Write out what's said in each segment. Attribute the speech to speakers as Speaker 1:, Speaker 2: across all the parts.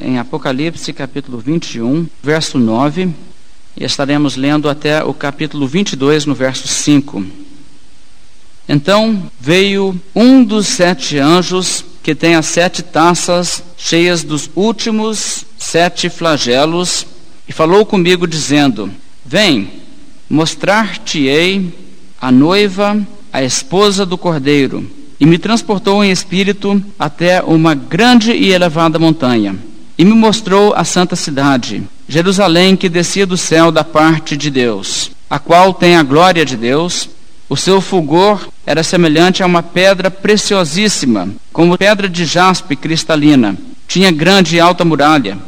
Speaker 1: em Apocalipse capítulo 21, verso 9, e estaremos lendo até o capítulo 22, no verso 5. Então veio um dos sete anjos que tem as sete taças cheias dos últimos sete flagelos e falou comigo, dizendo: Vem, mostrar-te-ei a noiva, a esposa do cordeiro. E me transportou em espírito até uma grande e elevada montanha. E me mostrou a santa cidade, Jerusalém, que descia do céu da parte de Deus, a qual tem a glória de Deus. O seu fulgor era semelhante a uma pedra preciosíssima, como pedra de jaspe cristalina. Tinha grande e alta muralha,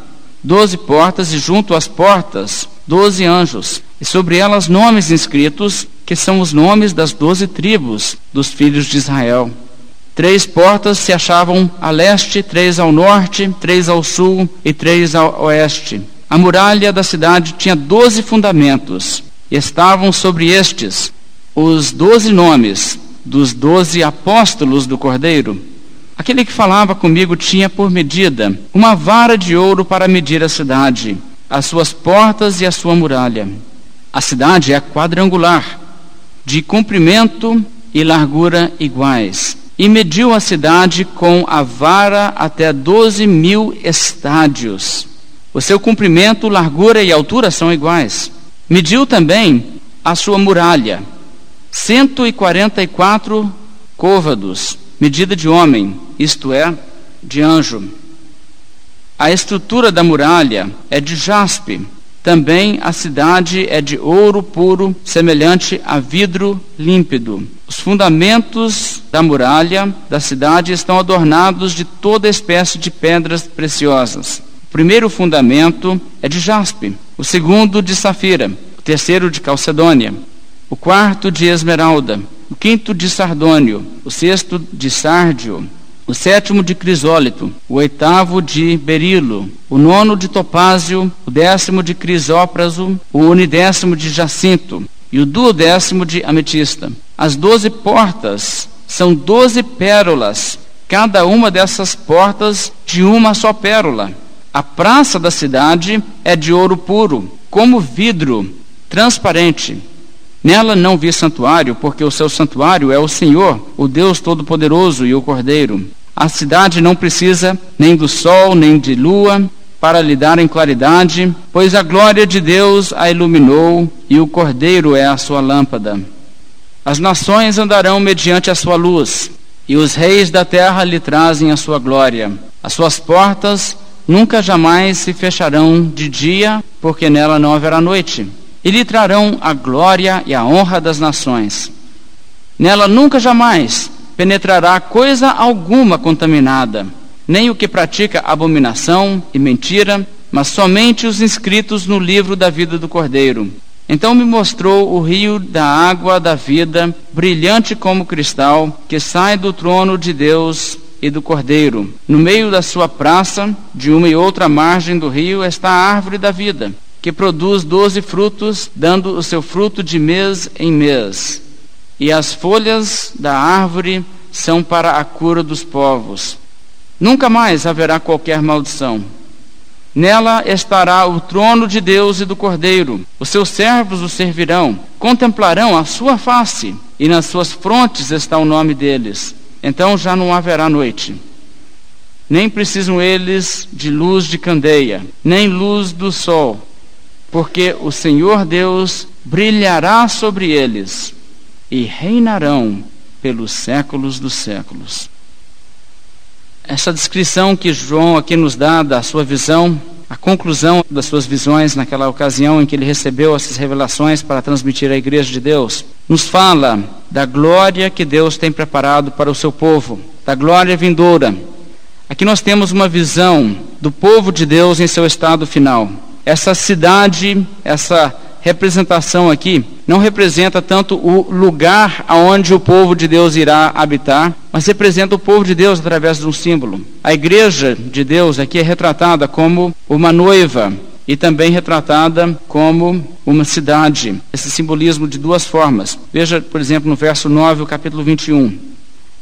Speaker 1: doze portas, e junto às portas, doze anjos, e sobre elas nomes inscritos, que são os nomes das doze tribos dos filhos de Israel. Três portas se achavam a leste, três ao norte, três ao sul e três ao oeste. A muralha da cidade tinha doze fundamentos, e estavam sobre estes os doze nomes dos doze apóstolos do Cordeiro. Aquele que falava comigo tinha por medida uma vara de ouro para medir a cidade, as suas portas e a sua muralha. A cidade é quadrangular, de comprimento e largura iguais. E mediu a cidade com a vara até doze mil estádios. O seu comprimento, largura e altura são iguais. Mediu também a sua muralha, 144 côvados, medida de homem, isto é, de anjo. A estrutura da muralha é de jaspe. Também a cidade é de ouro puro, semelhante a vidro límpido. Os fundamentos da muralha da cidade estão adornados de toda espécie de pedras preciosas. O primeiro fundamento é de jaspe, o segundo de safira, o terceiro de calcedônia, o quarto de esmeralda, o quinto de sardônio, o sexto de sárdio, o sétimo de crisólito, o oitavo de berilo, o nono de topázio, o décimo de crisópraso, o unidécimo de jacinto e o duodécimo de ametista. As doze portas são doze pérolas, cada uma dessas portas de uma só pérola. A praça da cidade é de ouro puro, como vidro transparente. Nela não vi santuário, porque o seu santuário é o Senhor, o Deus Todo-Poderoso e o Cordeiro. A cidade não precisa nem do sol, nem de lua, para lhe darem claridade, pois a glória de Deus a iluminou e o Cordeiro é a sua lâmpada. As nações andarão mediante a sua luz, e os reis da terra lhe trazem a sua glória. As suas portas nunca jamais se fecharão de dia, porque nela não haverá noite e lhe trarão a glória e a honra das nações. Nela nunca jamais penetrará coisa alguma contaminada, nem o que pratica abominação e mentira, mas somente os inscritos no livro da vida do Cordeiro. Então me mostrou o rio da água da vida, brilhante como cristal, que sai do trono de Deus e do Cordeiro. No meio da sua praça, de uma e outra margem do rio, está a árvore da vida que produz doze frutos, dando o seu fruto de mês em mês. E as folhas da árvore são para a cura dos povos. Nunca mais haverá qualquer maldição. Nela estará o trono de Deus e do Cordeiro. Os seus servos o servirão, contemplarão a sua face, e nas suas frontes está o nome deles. Então já não haverá noite. Nem precisam eles de luz de candeia, nem luz do sol, porque o Senhor Deus brilhará sobre eles e reinarão pelos séculos dos séculos. Essa descrição que João aqui nos dá da sua visão, a conclusão das suas visões naquela ocasião em que ele recebeu essas revelações para transmitir à igreja de Deus, nos fala da glória que Deus tem preparado para o seu povo, da glória vindoura. Aqui nós temos uma visão do povo de Deus em seu estado final essa cidade, essa representação aqui, não representa tanto o lugar aonde o povo de Deus irá habitar, mas representa o povo de Deus através de um símbolo. A igreja de Deus aqui é retratada como uma noiva e também retratada como uma cidade. Esse simbolismo de duas formas. Veja, por exemplo, no verso 9, o capítulo 21.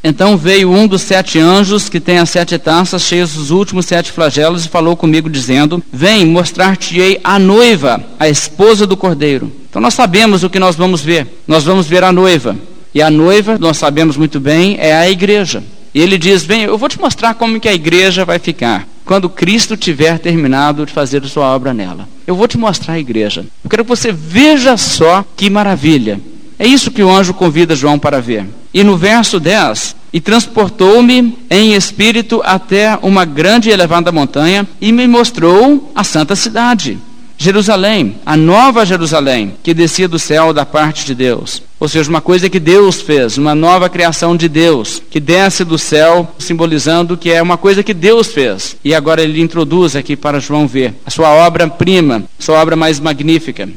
Speaker 1: Então veio um dos sete anjos que tem as sete taças cheias dos últimos sete flagelos e falou comigo dizendo: Vem, mostrar-te-ei a noiva, a esposa do cordeiro. Então nós sabemos o que nós vamos ver. Nós vamos ver a noiva. E a noiva, nós sabemos muito bem, é a igreja. E ele diz: Vem, eu vou te mostrar como que a igreja vai ficar quando Cristo tiver terminado de fazer sua obra nela. Eu vou te mostrar a igreja. Eu quero que você veja só que maravilha. É isso que o anjo convida João para ver. E no verso 10, e transportou-me em espírito até uma grande e elevada montanha e me mostrou a santa cidade Jerusalém, a nova Jerusalém, que descia do céu da parte de Deus. Ou seja, uma coisa que Deus fez, uma nova criação de Deus, que desce do céu, simbolizando que é uma coisa que Deus fez. E agora ele introduz aqui para João ver a sua obra-prima, sua obra mais magnífica.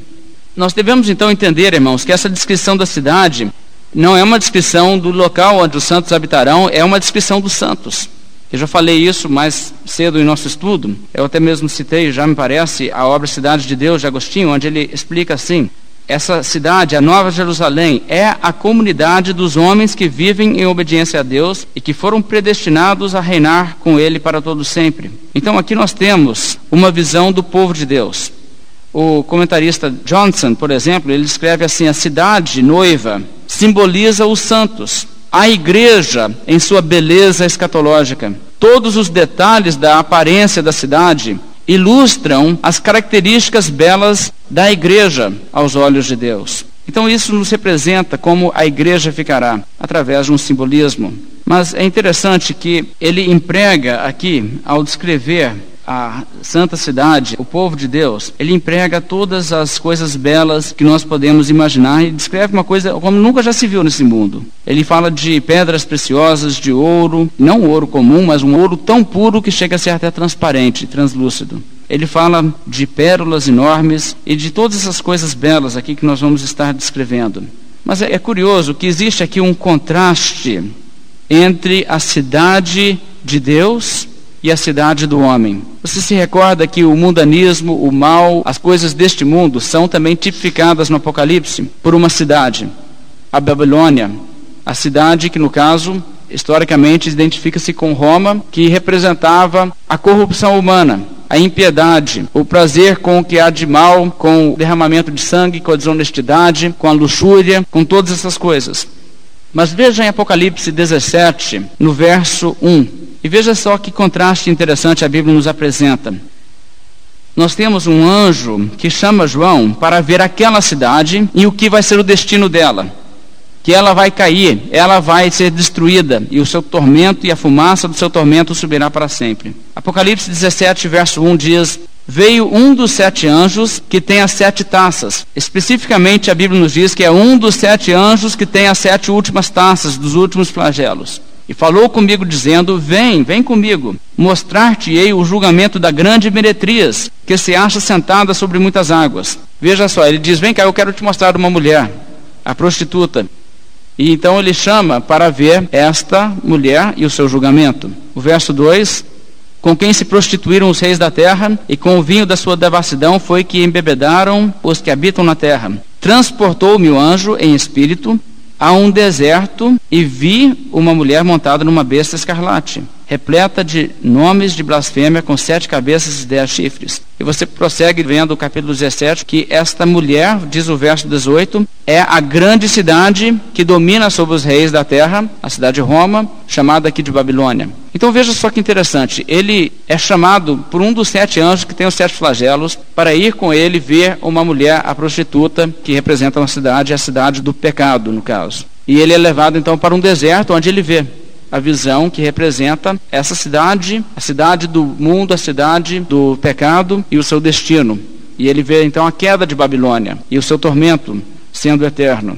Speaker 1: Nós devemos então entender, irmãos, que essa descrição da cidade não é uma descrição do local onde os santos habitarão, é uma descrição dos santos. Eu já falei isso mais cedo em nosso estudo. Eu até mesmo citei, já me parece, a obra Cidade de Deus de Agostinho, onde ele explica assim: essa cidade, a Nova Jerusalém, é a comunidade dos homens que vivem em obediência a Deus e que foram predestinados a reinar com Ele para todo sempre. Então aqui nós temos uma visão do povo de Deus. O comentarista Johnson, por exemplo, ele escreve assim: a cidade noiva simboliza os santos a igreja em sua beleza escatológica. Todos os detalhes da aparência da cidade ilustram as características belas da igreja aos olhos de Deus. Então isso nos representa como a igreja ficará, através de um simbolismo. Mas é interessante que ele emprega aqui, ao descrever a santa cidade, o povo de Deus, ele emprega todas as coisas belas que nós podemos imaginar e descreve uma coisa como nunca já se viu nesse mundo. Ele fala de pedras preciosas, de ouro, não ouro comum, mas um ouro tão puro que chega a ser até transparente, translúcido. Ele fala de pérolas enormes e de todas essas coisas belas aqui que nós vamos estar descrevendo. Mas é, é curioso que existe aqui um contraste entre a cidade de Deus e a cidade do homem. Você se recorda que o mundanismo, o mal, as coisas deste mundo são também tipificadas no Apocalipse por uma cidade, a Babilônia, a cidade que, no caso, historicamente identifica-se com Roma, que representava a corrupção humana, a impiedade, o prazer com o que há de mal, com o derramamento de sangue, com a desonestidade, com a luxúria, com todas essas coisas. Mas veja em Apocalipse 17, no verso 1. E veja só que contraste interessante a Bíblia nos apresenta. Nós temos um anjo que chama João para ver aquela cidade e o que vai ser o destino dela. Que ela vai cair, ela vai ser destruída, e o seu tormento e a fumaça do seu tormento subirá para sempre. Apocalipse 17, verso 1 diz: Veio um dos sete anjos que tem as sete taças. Especificamente, a Bíblia nos diz que é um dos sete anjos que tem as sete últimas taças dos últimos flagelos. E falou comigo, dizendo: Vem, vem comigo, mostrar-te-ei o julgamento da grande meretriz, que se acha sentada sobre muitas águas. Veja só, ele diz: Vem cá, eu quero te mostrar uma mulher, a prostituta. E então ele chama para ver esta mulher e o seu julgamento. O verso 2: Com quem se prostituíram os reis da terra, e com o vinho da sua devassidão foi que embebedaram os que habitam na terra. Transportou-me o anjo em espírito a um deserto e vi uma mulher montada numa besta escarlate repleta de nomes de blasfêmia, com sete cabeças e dez chifres. E você prossegue vendo o capítulo 17, que esta mulher, diz o verso 18, é a grande cidade que domina sobre os reis da terra, a cidade de Roma, chamada aqui de Babilônia. Então veja só que interessante, ele é chamado por um dos sete anjos que tem os sete flagelos para ir com ele ver uma mulher, a prostituta, que representa uma cidade, a cidade do pecado, no caso. E ele é levado então para um deserto onde ele vê a visão que representa essa cidade, a cidade do mundo, a cidade do pecado e o seu destino. E ele vê então a queda de Babilônia e o seu tormento sendo eterno.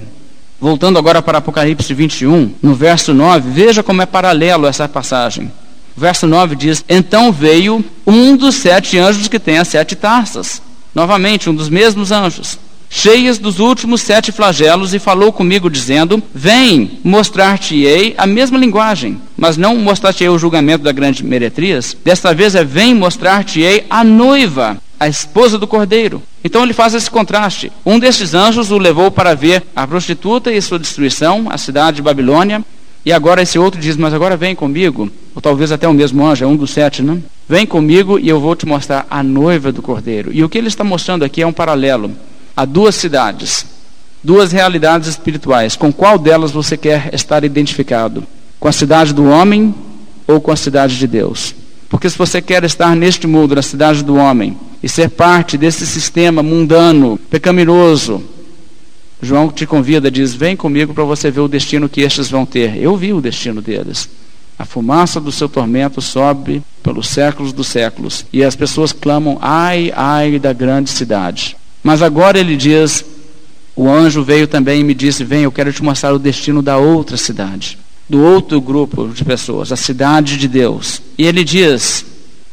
Speaker 1: Voltando agora para Apocalipse 21, no verso 9, veja como é paralelo essa passagem. O verso 9 diz: Então veio um dos sete anjos que tem as sete taças. Novamente, um dos mesmos anjos cheias dos últimos sete flagelos, e falou comigo, dizendo: Vem, mostrar-te-ei a mesma linguagem, mas não mostrar-te-ei o julgamento da grande meretriz. Desta vez é: Vem, mostrar-te-ei a noiva, a esposa do cordeiro. Então ele faz esse contraste. Um destes anjos o levou para ver a prostituta e sua destruição, a cidade de Babilônia, E agora esse outro diz: Mas agora vem comigo, ou talvez até o mesmo anjo, é um dos sete, não? Vem comigo e eu vou te mostrar a noiva do cordeiro. E o que ele está mostrando aqui é um paralelo a duas cidades, duas realidades espirituais. Com qual delas você quer estar identificado? Com a cidade do homem ou com a cidade de Deus? Porque se você quer estar neste mundo, na cidade do homem, e ser parte desse sistema mundano, pecaminoso, João te convida, diz: Vem comigo para você ver o destino que estes vão ter. Eu vi o destino deles. A fumaça do seu tormento sobe pelos séculos dos séculos. E as pessoas clamam: Ai, ai da grande cidade. Mas agora ele diz: O anjo veio também e me disse: Vem, eu quero te mostrar o destino da outra cidade, do outro grupo de pessoas, a cidade de Deus. E ele diz: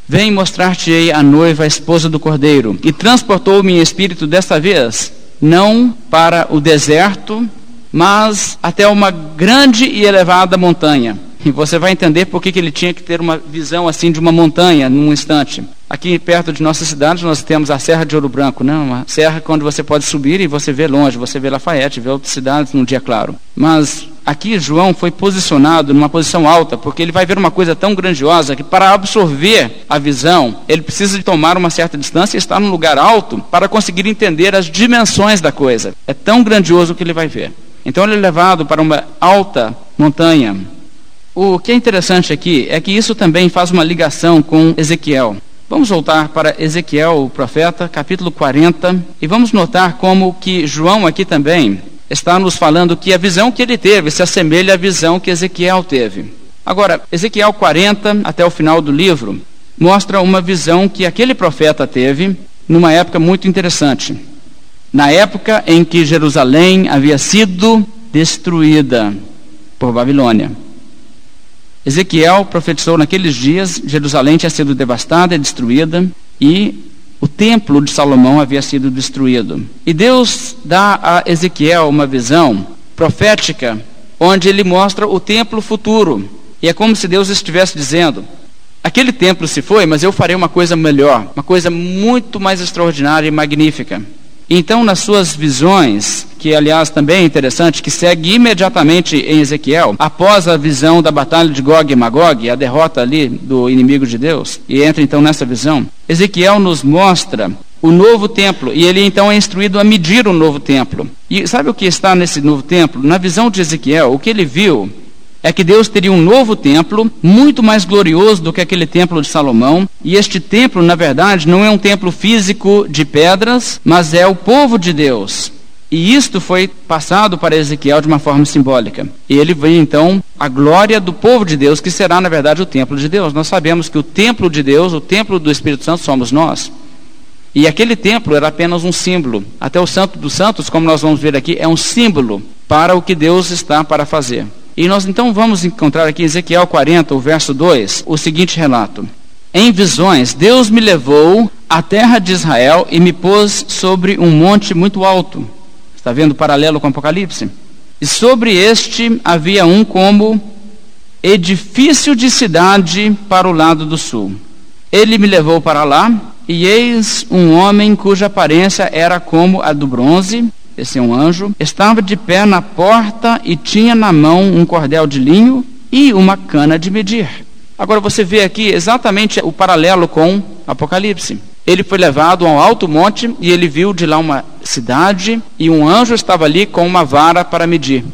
Speaker 1: Vem mostrar-te-ei a noiva, a esposa do cordeiro. E transportou-me em espírito desta vez, não para o deserto, mas até uma grande e elevada montanha e você vai entender por que, ele tinha que ter uma visão assim de uma montanha num instante. Aqui perto de nossa cidade nós temos a Serra de Ouro Branco, né? uma serra onde você pode subir e você vê longe, você vê Lafayette, vê outras cidades num dia claro. Mas aqui João foi posicionado numa posição alta, porque ele vai ver uma coisa tão grandiosa que para absorver a visão, ele precisa de tomar uma certa distância e estar num lugar alto para conseguir entender as dimensões da coisa. É tão grandioso que ele vai ver. Então ele é levado para uma alta montanha, o que é interessante aqui é que isso também faz uma ligação com Ezequiel. Vamos voltar para Ezequiel, o profeta, capítulo 40, e vamos notar como que João aqui também está nos falando que a visão que ele teve se assemelha à visão que Ezequiel teve. Agora, Ezequiel 40, até o final do livro, mostra uma visão que aquele profeta teve numa época muito interessante. Na época em que Jerusalém havia sido destruída por Babilônia. Ezequiel profetizou naqueles dias, Jerusalém tinha sido devastada e destruída e o templo de Salomão havia sido destruído. E Deus dá a Ezequiel uma visão profética onde ele mostra o templo futuro. E é como se Deus estivesse dizendo: aquele templo se foi, mas eu farei uma coisa melhor, uma coisa muito mais extraordinária e magnífica. Então, nas suas visões, que aliás também é interessante, que segue imediatamente em Ezequiel, após a visão da batalha de Gog e Magog, a derrota ali do inimigo de Deus, e entra então nessa visão, Ezequiel nos mostra o novo templo, e ele então é instruído a medir o novo templo. E sabe o que está nesse novo templo? Na visão de Ezequiel, o que ele viu é que Deus teria um novo templo, muito mais glorioso do que aquele templo de Salomão. E este templo, na verdade, não é um templo físico de pedras, mas é o povo de Deus. E isto foi passado para Ezequiel de uma forma simbólica. Ele vê então a glória do povo de Deus, que será, na verdade, o templo de Deus. Nós sabemos que o templo de Deus, o templo do Espírito Santo, somos nós. E aquele templo era apenas um símbolo. Até o Santo dos Santos, como nós vamos ver aqui, é um símbolo para o que Deus está para fazer. E nós então vamos encontrar aqui em Ezequiel 40, o verso 2, o seguinte relato: Em visões, Deus me levou à terra de Israel e me pôs sobre um monte muito alto. Está vendo o paralelo com o Apocalipse? E sobre este havia um como edifício de cidade para o lado do sul. Ele me levou para lá, e eis um homem cuja aparência era como a do bronze, esse é um anjo, estava de pé na porta e tinha na mão um cordel de linho e uma cana de medir. Agora você vê aqui exatamente o paralelo com Apocalipse. Ele foi levado a um alto monte e ele viu de lá uma cidade e um anjo estava ali com uma vara para medir.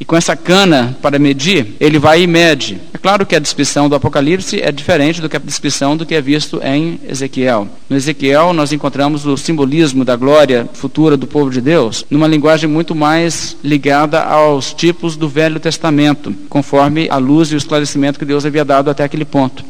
Speaker 1: E com essa cana para medir, ele vai e mede. É claro que a descrição do Apocalipse é diferente do que a descrição do que é visto em Ezequiel. No Ezequiel, nós encontramos o simbolismo da glória futura do povo de Deus numa linguagem muito mais ligada aos tipos do Velho Testamento, conforme a luz e o esclarecimento que Deus havia dado até aquele ponto.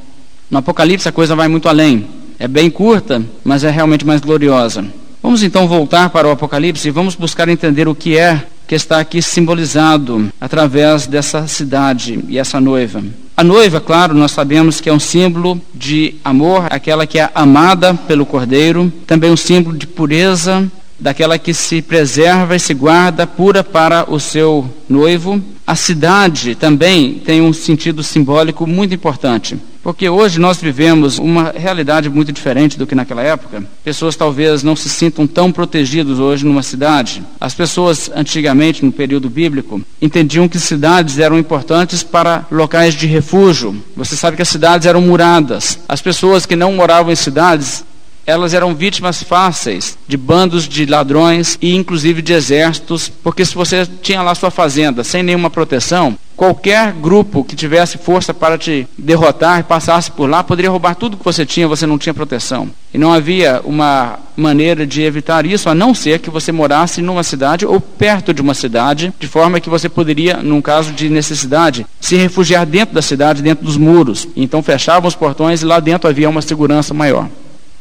Speaker 1: No Apocalipse, a coisa vai muito além. É bem curta, mas é realmente mais gloriosa. Vamos então voltar para o Apocalipse e vamos buscar entender o que é que está aqui simbolizado através dessa cidade e essa noiva. A noiva, claro, nós sabemos que é um símbolo de amor, aquela que é amada pelo Cordeiro, também um símbolo de pureza, daquela que se preserva e se guarda pura para o seu noivo. A cidade também tem um sentido simbólico muito importante. Porque hoje nós vivemos uma realidade muito diferente do que naquela época. Pessoas talvez não se sintam tão protegidas hoje numa cidade. As pessoas antigamente, no período bíblico, entendiam que cidades eram importantes para locais de refúgio. Você sabe que as cidades eram muradas. As pessoas que não moravam em cidades elas eram vítimas fáceis de bandos de ladrões e inclusive de exércitos, porque se você tinha lá sua fazenda sem nenhuma proteção, qualquer grupo que tivesse força para te derrotar e passasse por lá poderia roubar tudo que você tinha, você não tinha proteção. E não havia uma maneira de evitar isso a não ser que você morasse numa cidade ou perto de uma cidade, de forma que você poderia, num caso de necessidade, se refugiar dentro da cidade, dentro dos muros. Então fechavam os portões e lá dentro havia uma segurança maior.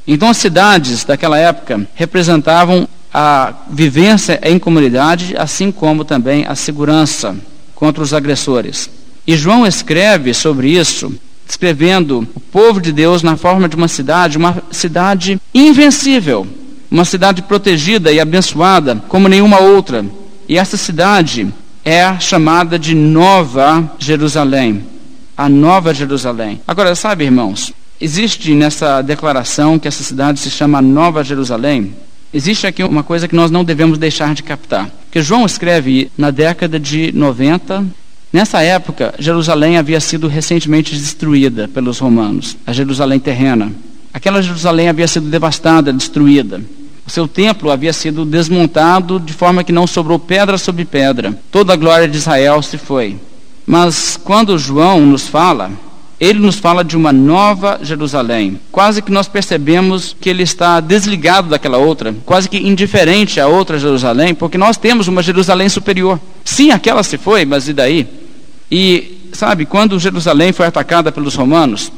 Speaker 1: Então, as cidades daquela época representavam a vivência em comunidade, assim como também a segurança contra os agressores. E João escreve sobre isso, descrevendo o povo de Deus na forma de uma cidade, uma cidade invencível, uma cidade protegida e abençoada como nenhuma outra. E essa cidade é chamada de Nova Jerusalém. A Nova Jerusalém. Agora, sabe, irmãos, Existe nessa declaração que essa cidade se chama Nova Jerusalém. Existe aqui uma coisa que nós não devemos deixar de captar. Que João escreve na década de 90. Nessa época, Jerusalém havia sido recentemente destruída pelos romanos, a Jerusalém terrena. Aquela Jerusalém havia sido devastada, destruída. O seu templo havia sido desmontado de forma que não sobrou pedra sobre pedra. Toda a glória de Israel se foi. Mas quando João nos fala ele nos fala de uma nova Jerusalém. Quase que nós percebemos que ele está desligado daquela outra, quase que indiferente à outra Jerusalém, porque nós temos uma Jerusalém superior. Sim, aquela se foi, mas e daí? E, sabe, quando Jerusalém foi atacada pelos romanos,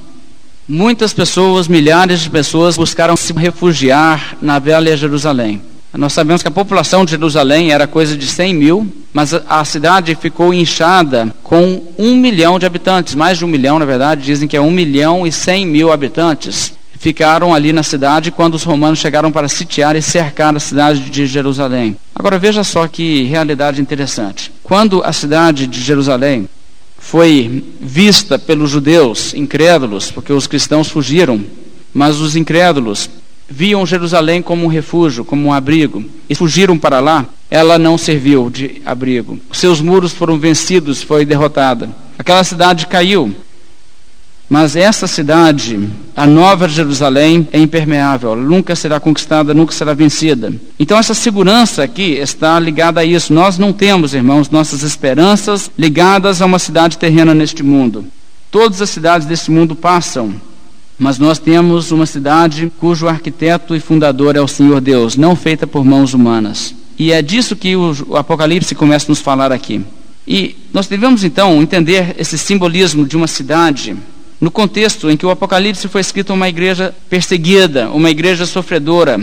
Speaker 1: muitas pessoas, milhares de pessoas, buscaram se refugiar na velha Jerusalém. Nós sabemos que a população de Jerusalém era coisa de 100 mil, mas a cidade ficou inchada com um milhão de habitantes, mais de um milhão, na verdade, dizem que é um milhão e cem mil habitantes. Ficaram ali na cidade quando os romanos chegaram para sitiar e cercar a cidade de Jerusalém. Agora veja só que realidade interessante. Quando a cidade de Jerusalém foi vista pelos judeus incrédulos, porque os cristãos fugiram, mas os incrédulos viam Jerusalém como um refúgio, como um abrigo, e fugiram para lá, ela não serviu de abrigo. Seus muros foram vencidos, foi derrotada. Aquela cidade caiu. Mas essa cidade, a nova Jerusalém, é impermeável, nunca será conquistada, nunca será vencida. Então, essa segurança aqui está ligada a isso. Nós não temos, irmãos, nossas esperanças ligadas a uma cidade terrena neste mundo. Todas as cidades deste mundo passam, mas nós temos uma cidade cujo arquiteto e fundador é o Senhor Deus, não feita por mãos humanas. E é disso que o, Apocalipse começa a nos falar aqui. E nós devemos então entender esse simbolismo de uma cidade no contexto em que o Apocalipse foi escrito a uma igreja perseguida, uma igreja sofredora,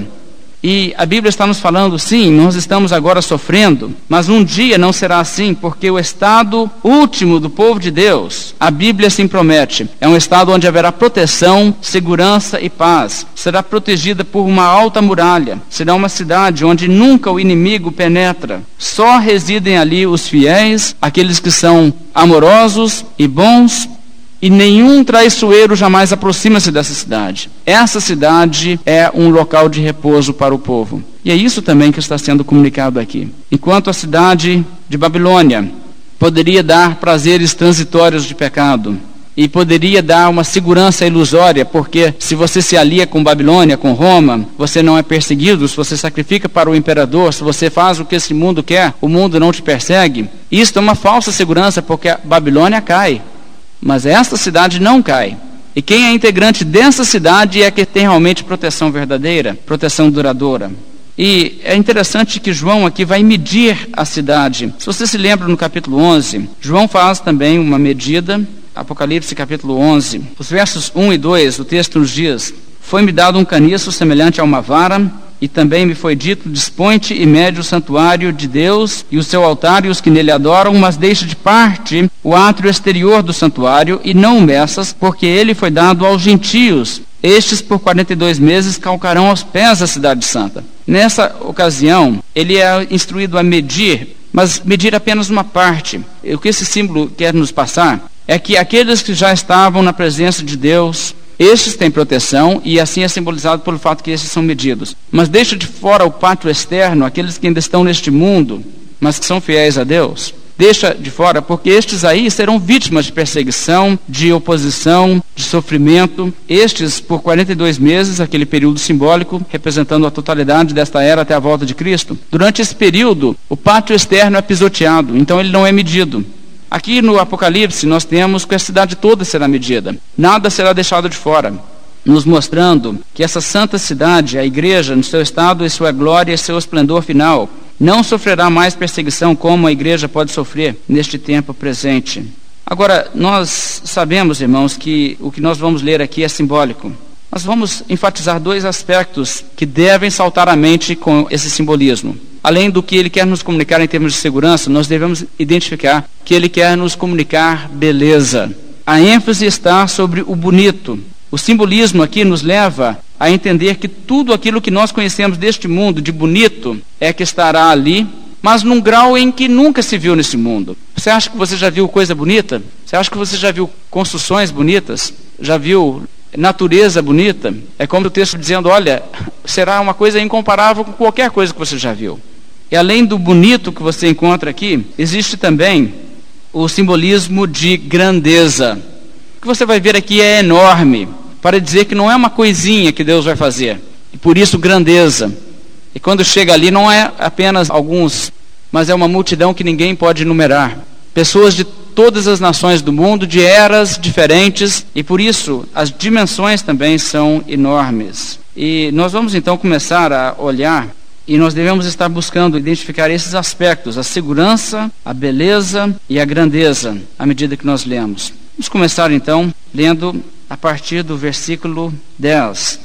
Speaker 1: e a Bíblia está nos falando, sim, nós estamos agora sofrendo, mas um dia não será assim, porque o estado último do povo de Deus, a Bíblia assim promete, é um estado onde haverá proteção, segurança e paz. Será protegida por uma alta muralha, será uma cidade onde nunca o inimigo penetra. Só residem ali os fiéis, aqueles que são amorosos e bons e nenhum traiçoeiro jamais aproxima-se dessa cidade. Essa cidade é um local de repouso para o povo. E é isso também que está sendo comunicado aqui. Enquanto a cidade de Babilônia poderia dar prazeres transitórios de pecado, e poderia dar uma segurança ilusória, porque se você se alia com Babilônia, com Roma, você não é perseguido, se você sacrifica para o imperador, se você faz o que esse mundo quer, o mundo não te persegue. Isto é uma falsa segurança, porque a Babilônia cai. Mas esta cidade não cai. E quem é integrante dessa cidade é que tem realmente proteção verdadeira, proteção duradoura. E é interessante que João aqui vai medir a cidade. Se você se lembra no capítulo 11, João faz também uma medida, Apocalipse capítulo 11, os versos 1 e 2, o texto nos diz: Foi-me dado um caniço semelhante a uma vara, e também me foi dito: Dispõe-te e mede o santuário de Deus e o seu altar e os que nele adoram, mas deixa de parte o átrio exterior do santuário e não o meças, porque ele foi dado aos gentios Estes, por 42 meses, calcarão aos pés da cidade santa. Nessa ocasião, ele é instruído a medir, mas medir apenas uma parte. O que esse símbolo quer nos passar é que aqueles que já estavam na presença de Deus, estes têm proteção e assim é simbolizado pelo fato que estes são medidos. Mas deixa de fora o pátio externo, aqueles que ainda estão neste mundo, mas que são fiéis a Deus deixa de fora, porque estes aí serão vítimas de perseguição, de oposição, de sofrimento. Estes, por 42 meses, aquele período simbólico, representando a totalidade desta era até a volta de Cristo. Durante esse período, o pátio externo é pisoteado, então ele não é medido. Aqui no Apocalipse, nós temos que a cidade toda será medida, nada será deixado de fora nos mostrando que essa santa cidade, a igreja, no seu estado e sua glória e seu esplendor final, não sofrerá mais perseguição como a igreja pode sofrer neste tempo presente. Agora, nós sabemos, irmãos, que o que nós vamos ler aqui é simbólico. Nós vamos enfatizar dois aspectos que devem saltar à mente com esse simbolismo. Além do que ele quer nos comunicar em termos de segurança, nós devemos identificar que ele quer nos comunicar beleza. A ênfase está sobre o bonito. O simbolismo aqui nos leva a entender que tudo aquilo que nós conhecemos deste mundo de bonito é que estará ali, mas num grau em que nunca se viu nesse mundo. Você acha que você já viu coisa bonita? Você acha que você já viu construções bonitas? Já viu natureza bonita? É como o texto dizendo: olha, será uma coisa incomparável com qualquer coisa que você já viu. E além do bonito que você encontra aqui, existe também o simbolismo de grandeza. O que você vai ver aqui é enorme para dizer que não é uma coisinha que Deus vai fazer, e por isso grandeza. E quando chega ali, não é apenas alguns, mas é uma multidão que ninguém pode enumerar. Pessoas de todas as nações do mundo, de eras diferentes, e por isso as dimensões também são enormes. E nós vamos então começar a olhar e nós devemos estar buscando identificar esses aspectos, a segurança, a beleza e a grandeza, à medida que nós lemos. Vamos começar então lendo a partir do versículo 10.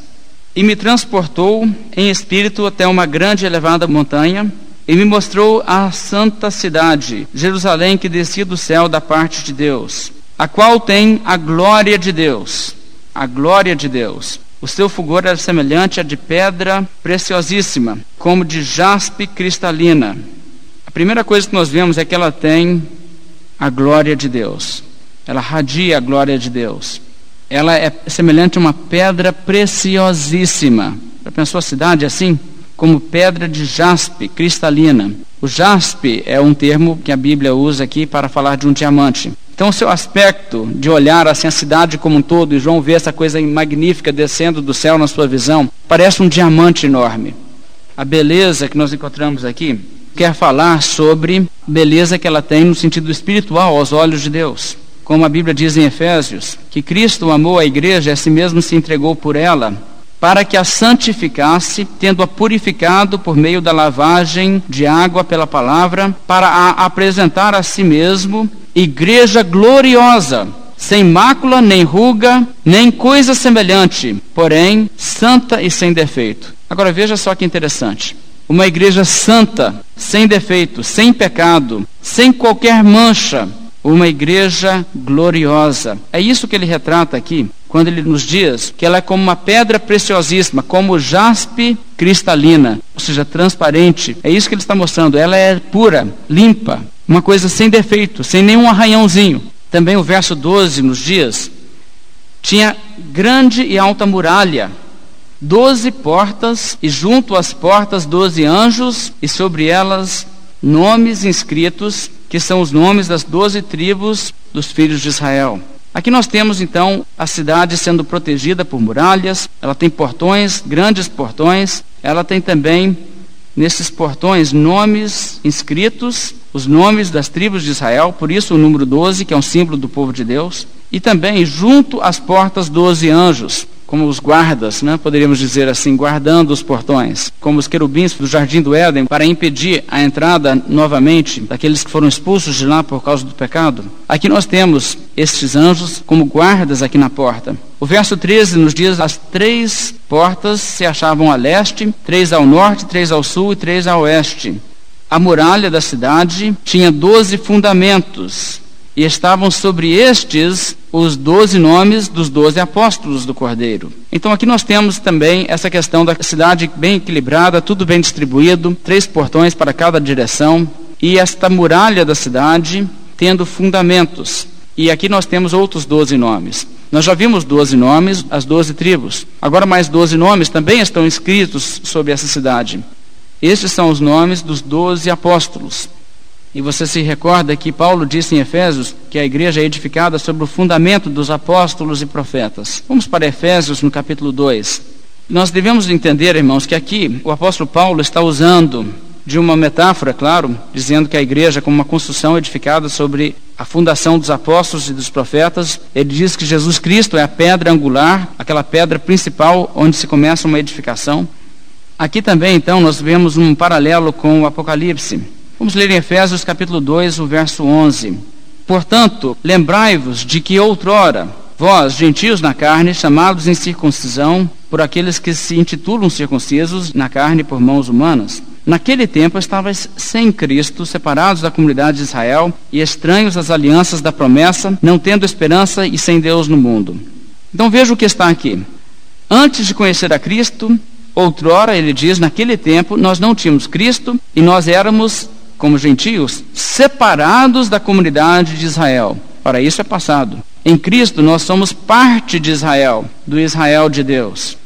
Speaker 1: E me transportou em espírito até uma grande e elevada montanha, e me mostrou a santa cidade, Jerusalém, que descia do céu da parte de Deus, a qual tem a glória de Deus. A glória de Deus. O seu fulgor era semelhante a de pedra preciosíssima, como de jaspe cristalina. A primeira coisa que nós vemos é que ela tem a glória de Deus. Ela radia a glória de Deus ela é semelhante a uma pedra preciosíssima. Já pensou a cidade assim? Como pedra de jaspe cristalina. O jaspe é um termo que a Bíblia usa aqui para falar de um diamante. Então, o seu aspecto de olhar assim a cidade como um todo, e João vê essa coisa magnífica descendo do céu na sua visão, parece um diamante enorme. A beleza que nós encontramos aqui quer falar sobre beleza que ela tem no sentido espiritual aos olhos de Deus como a Bíblia diz em Efésios, que Cristo amou a igreja e a si mesmo se entregou por ela, para que a santificasse, tendo-a purificado por meio da lavagem de água pela palavra, para a apresentar a si mesmo igreja gloriosa, sem mácula, nem ruga, nem coisa semelhante, porém santa e sem defeito. Agora veja só que interessante. Uma igreja santa, sem defeito, sem pecado, sem qualquer mancha, uma igreja gloriosa. É isso que ele retrata aqui, quando ele nos diz que ela é como uma pedra preciosíssima, como jaspe cristalina, ou seja, transparente. É isso que ele está mostrando. Ela é pura, limpa, uma coisa sem defeito, sem nenhum arranhãozinho. Também o verso 12 nos diz: tinha grande e alta muralha, doze portas, e junto às portas doze anjos, e sobre elas nomes inscritos que são os nomes das doze tribos dos filhos de Israel. Aqui nós temos então a cidade sendo protegida por muralhas, ela tem portões, grandes portões, ela tem também nesses portões nomes inscritos, os nomes das tribos de Israel, por isso o número 12, que é um símbolo do povo de Deus, e também junto às portas doze anjos, como os guardas, né, poderíamos dizer assim, guardando os portões, como os querubins do jardim do Éden, para impedir a entrada novamente daqueles que foram expulsos de lá por causa do pecado. Aqui nós temos estes anjos como guardas aqui na porta. O verso 13 nos diz as três portas se achavam a leste, três ao norte, três ao sul e três a oeste. A muralha da cidade tinha doze fundamentos e estavam sobre estes os doze nomes dos doze apóstolos do Cordeiro. Então aqui nós temos também essa questão da cidade bem equilibrada, tudo bem distribuído, três portões para cada direção, e esta muralha da cidade tendo fundamentos. E aqui nós temos outros doze nomes. Nós já vimos doze nomes, as doze tribos. Agora mais doze nomes também estão escritos sobre essa cidade. Estes são os nomes dos doze apóstolos. E você se recorda que Paulo disse em Efésios que a igreja é edificada sobre o fundamento dos apóstolos e profetas. Vamos para Efésios no capítulo 2. Nós devemos entender, irmãos, que aqui o apóstolo Paulo está usando de uma metáfora, claro, dizendo que a igreja, como uma construção edificada sobre a fundação dos apóstolos e dos profetas, ele diz que Jesus Cristo é a pedra angular, aquela pedra principal onde se começa uma edificação. Aqui também, então, nós vemos um paralelo com o Apocalipse. Vamos ler em Efésios capítulo 2, o verso 11. Portanto, lembrai-vos de que outrora, vós, gentios na carne, chamados em circuncisão, por aqueles que se intitulam circuncisos na carne por mãos humanas, Naquele tempo estavais sem Cristo, separados da comunidade de Israel e estranhos às alianças da promessa, não tendo esperança e sem Deus no mundo. Então veja o que está aqui. Antes de conhecer a Cristo, outrora, ele diz, naquele tempo nós não tínhamos Cristo e nós éramos, como gentios, separados da comunidade de Israel. Ora, isso é passado. Em Cristo nós somos parte de Israel, do Israel de Deus.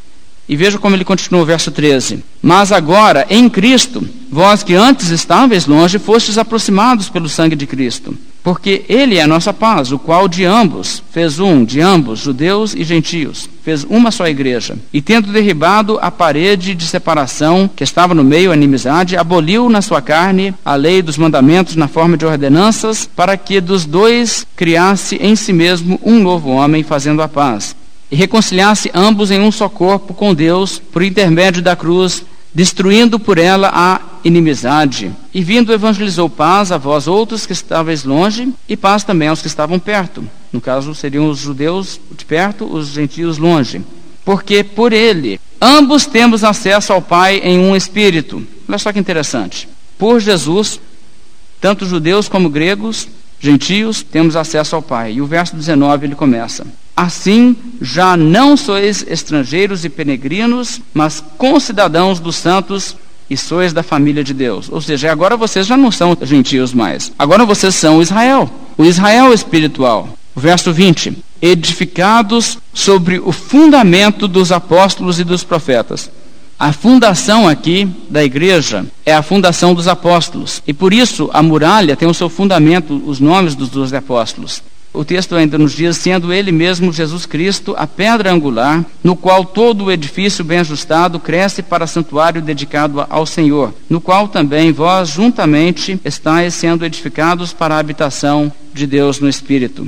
Speaker 1: E veja como ele continua o verso 13. Mas agora, em Cristo, vós que antes estáveis longe, fostes aproximados pelo sangue de Cristo. Porque Ele é a nossa paz, o qual de ambos fez um, de ambos, judeus e gentios, fez uma só igreja. E tendo derribado a parede de separação que estava no meio, a inimizade, aboliu na sua carne a lei dos mandamentos na forma de ordenanças, para que dos dois criasse em si mesmo um novo homem, fazendo a paz e reconciliasse ambos em um só corpo com Deus por intermédio da cruz, destruindo por ela a inimizade. E vindo evangelizou paz a vós outros que estavais longe e paz também aos que estavam perto. No caso seriam os judeus de perto, os gentios longe. Porque por ele ambos temos acesso ao Pai em um espírito. Olha só que interessante. Por Jesus, tanto judeus como gregos, gentios, temos acesso ao Pai. E o verso 19 ele começa: Assim, já não sois estrangeiros e peregrinos, mas concidadãos dos santos e sois da família de Deus. Ou seja, agora vocês já não são gentios mais. Agora vocês são Israel, o Israel espiritual. Verso 20: Edificados sobre o fundamento dos apóstolos e dos profetas. A fundação aqui da igreja é a fundação dos apóstolos. E por isso a muralha tem o seu fundamento, os nomes dos doze apóstolos. O texto ainda nos diz: sendo ele mesmo Jesus Cristo a pedra angular, no qual todo o edifício bem ajustado cresce para santuário dedicado ao Senhor, no qual também vós juntamente estáis sendo edificados para a habitação de Deus no Espírito.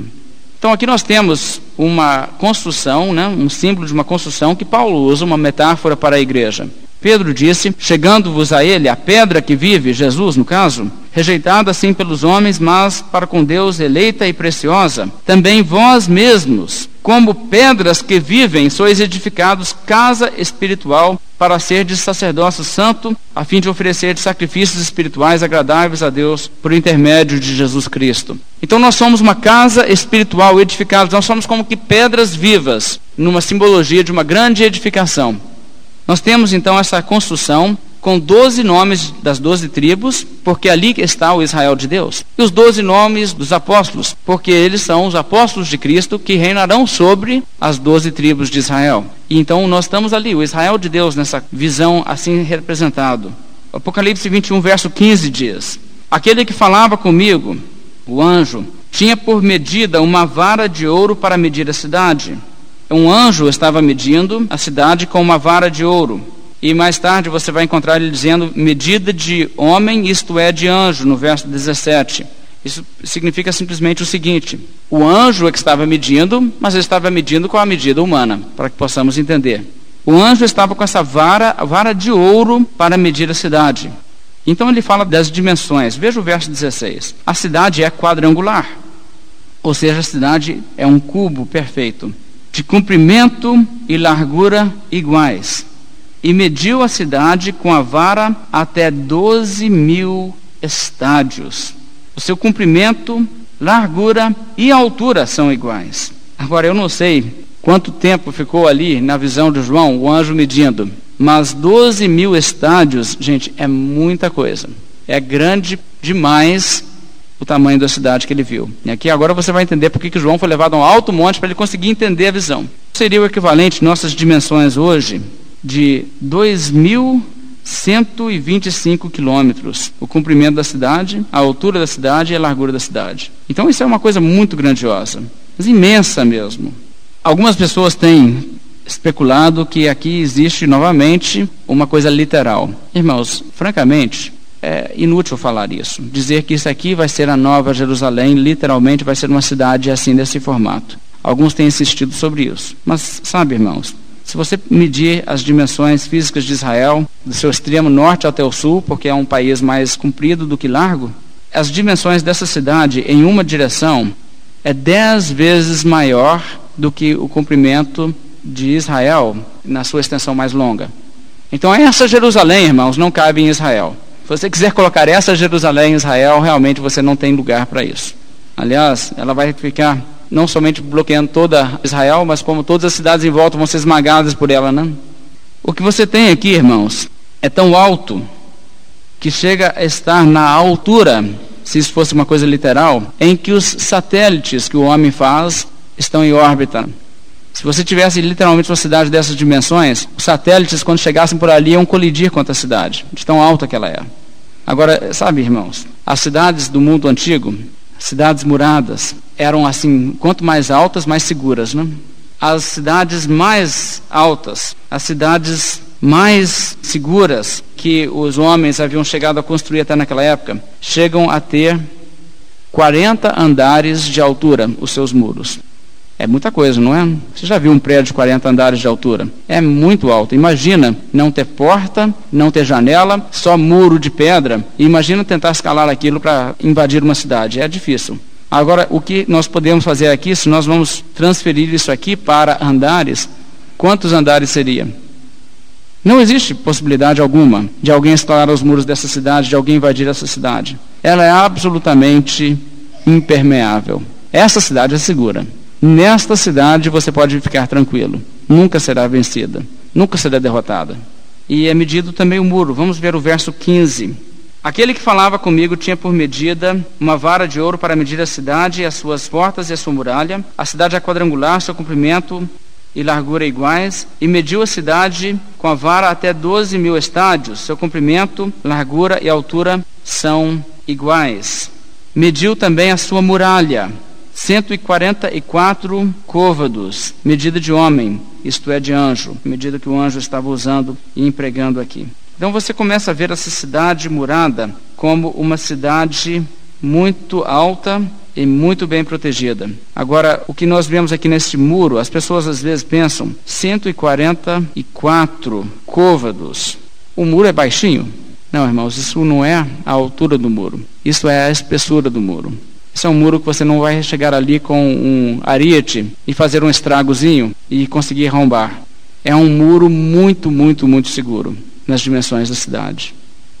Speaker 1: Então aqui nós temos uma construção, né, um símbolo de uma construção que Paulo usa, uma metáfora para a igreja. Pedro disse: Chegando-vos a ele, a pedra que vive, Jesus no caso, rejeitada assim pelos homens, mas para com Deus eleita e preciosa, também vós mesmos, como pedras que vivem, sois edificados casa espiritual para ser de sacerdócio santo, a fim de oferecer sacrifícios espirituais agradáveis a Deus por intermédio de Jesus Cristo. Então nós somos uma casa espiritual edificada, nós somos como que pedras vivas, numa simbologia de uma grande edificação. Nós temos então essa construção com doze nomes das doze tribos, porque ali está o Israel de Deus. E os doze nomes dos apóstolos, porque eles são os apóstolos de Cristo que reinarão sobre as doze tribos de Israel. E então nós estamos ali, o Israel de Deus, nessa visão assim representado. Apocalipse 21, verso 15 diz: Aquele que falava comigo, o anjo, tinha por medida uma vara de ouro para medir a cidade um anjo estava medindo a cidade com uma vara de ouro. E mais tarde você vai encontrar ele dizendo medida de homem, isto é, de anjo, no verso 17. Isso significa simplesmente o seguinte: o anjo é que estava medindo, mas ele estava medindo com a medida humana, para que possamos entender. O anjo estava com essa vara, vara de ouro, para medir a cidade. Então ele fala das dimensões. Veja o verso 16. A cidade é quadrangular, ou seja, a cidade é um cubo perfeito de comprimento e largura iguais, e mediu a cidade com a vara até doze mil estádios. O seu comprimento largura e altura são iguais. Agora, eu não sei quanto tempo ficou ali na visão de João, o anjo medindo, mas 12 mil estádios, gente, é muita coisa. É grande demais o tamanho da cidade que ele viu. E aqui agora você vai entender por que João foi levado a um alto monte para ele conseguir entender a visão. Seria o equivalente, nossas dimensões hoje, de 2.125 quilômetros, o comprimento da cidade, a altura da cidade e a largura da cidade. Então isso é uma coisa muito grandiosa, mas imensa mesmo. Algumas pessoas têm especulado que aqui existe novamente uma coisa literal. Irmãos, francamente, é inútil falar isso. Dizer que isso aqui vai ser a nova Jerusalém, literalmente vai ser uma cidade assim desse formato. Alguns têm insistido sobre isso. Mas, sabe, irmãos, se você medir as dimensões físicas de Israel, do seu extremo norte até o sul, porque é um país mais comprido do que largo, as dimensões dessa cidade em uma direção é dez vezes maior do que o comprimento de Israel na sua extensão mais longa. Então, essa Jerusalém, irmãos, não cabe em Israel. Se você quiser colocar essa Jerusalém em Israel, realmente você não tem lugar para isso. Aliás, ela vai ficar não somente bloqueando toda Israel, mas como todas as cidades em volta vão ser esmagadas por ela, né? O que você tem aqui, irmãos, é tão alto que chega a estar na altura, se isso fosse uma coisa literal, em que os satélites que o homem faz estão em órbita. Se você tivesse literalmente uma cidade dessas dimensões, os satélites, quando chegassem por ali, iam colidir contra a cidade, de tão alta que ela é. Agora, sabe, irmãos, as cidades do mundo antigo, cidades muradas, eram assim, quanto mais altas, mais seguras, né? As cidades mais altas, as cidades mais seguras que os homens haviam chegado a construir até naquela época, chegam a ter 40 andares de altura, os seus muros. É muita coisa, não é? Você já viu um prédio de 40 andares de altura? É muito alto. Imagina não ter porta, não ter janela, só muro de pedra. Imagina tentar escalar aquilo para invadir uma cidade. É difícil. Agora, o que nós podemos fazer aqui, se nós vamos transferir isso aqui para andares, quantos andares seria? Não existe possibilidade alguma de alguém escalar os muros dessa cidade, de alguém invadir essa cidade. Ela é absolutamente impermeável. Essa cidade é segura. Nesta cidade você pode ficar tranquilo. Nunca será vencida. Nunca será derrotada. E é medido também o muro. Vamos ver o verso 15. Aquele que falava comigo tinha por medida uma vara de ouro para medir a cidade, as suas portas e a sua muralha. A cidade é quadrangular, seu comprimento e largura iguais, e mediu a cidade com a vara até 12 mil estádios. Seu comprimento, largura e altura são iguais. Mediu também a sua muralha, 144 côvados, medida de homem, isto é, de anjo, medida que o anjo estava usando e empregando aqui. Então você começa a ver essa cidade murada como uma cidade muito alta e muito bem protegida. Agora, o que nós vemos aqui nesse muro, as pessoas às vezes pensam 144 côvados. O muro é baixinho? Não, irmãos, isso não é a altura do muro. Isso é a espessura do muro. Isso é um muro que você não vai chegar ali com um ariete e fazer um estragozinho e conseguir arrombar. É um muro muito, muito, muito seguro nas dimensões da cidade.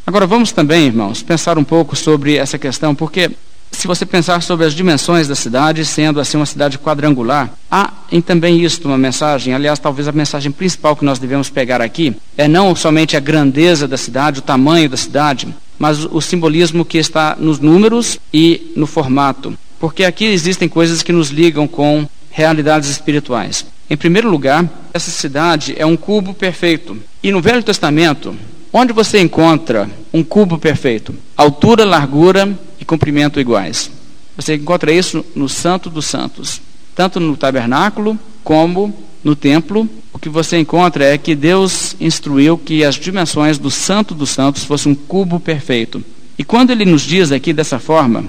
Speaker 1: Agora vamos também, irmãos, pensar um pouco sobre essa questão, porque se você pensar sobre as dimensões da cidade, sendo assim uma cidade quadrangular, há em também isto uma mensagem, aliás, talvez a mensagem principal que nós devemos pegar aqui é não somente a grandeza da cidade, o tamanho da cidade, mas o simbolismo que está nos números e no formato. Porque aqui existem coisas que nos ligam com realidades espirituais. Em primeiro lugar, essa cidade é um cubo perfeito. E no Velho Testamento, onde você encontra um cubo perfeito? Altura, largura e comprimento iguais. Você encontra isso no Santo dos Santos, tanto no tabernáculo como no templo, o que você encontra é que Deus instruiu que as dimensões do Santo dos Santos fossem um cubo perfeito. E quando ele nos diz aqui dessa forma,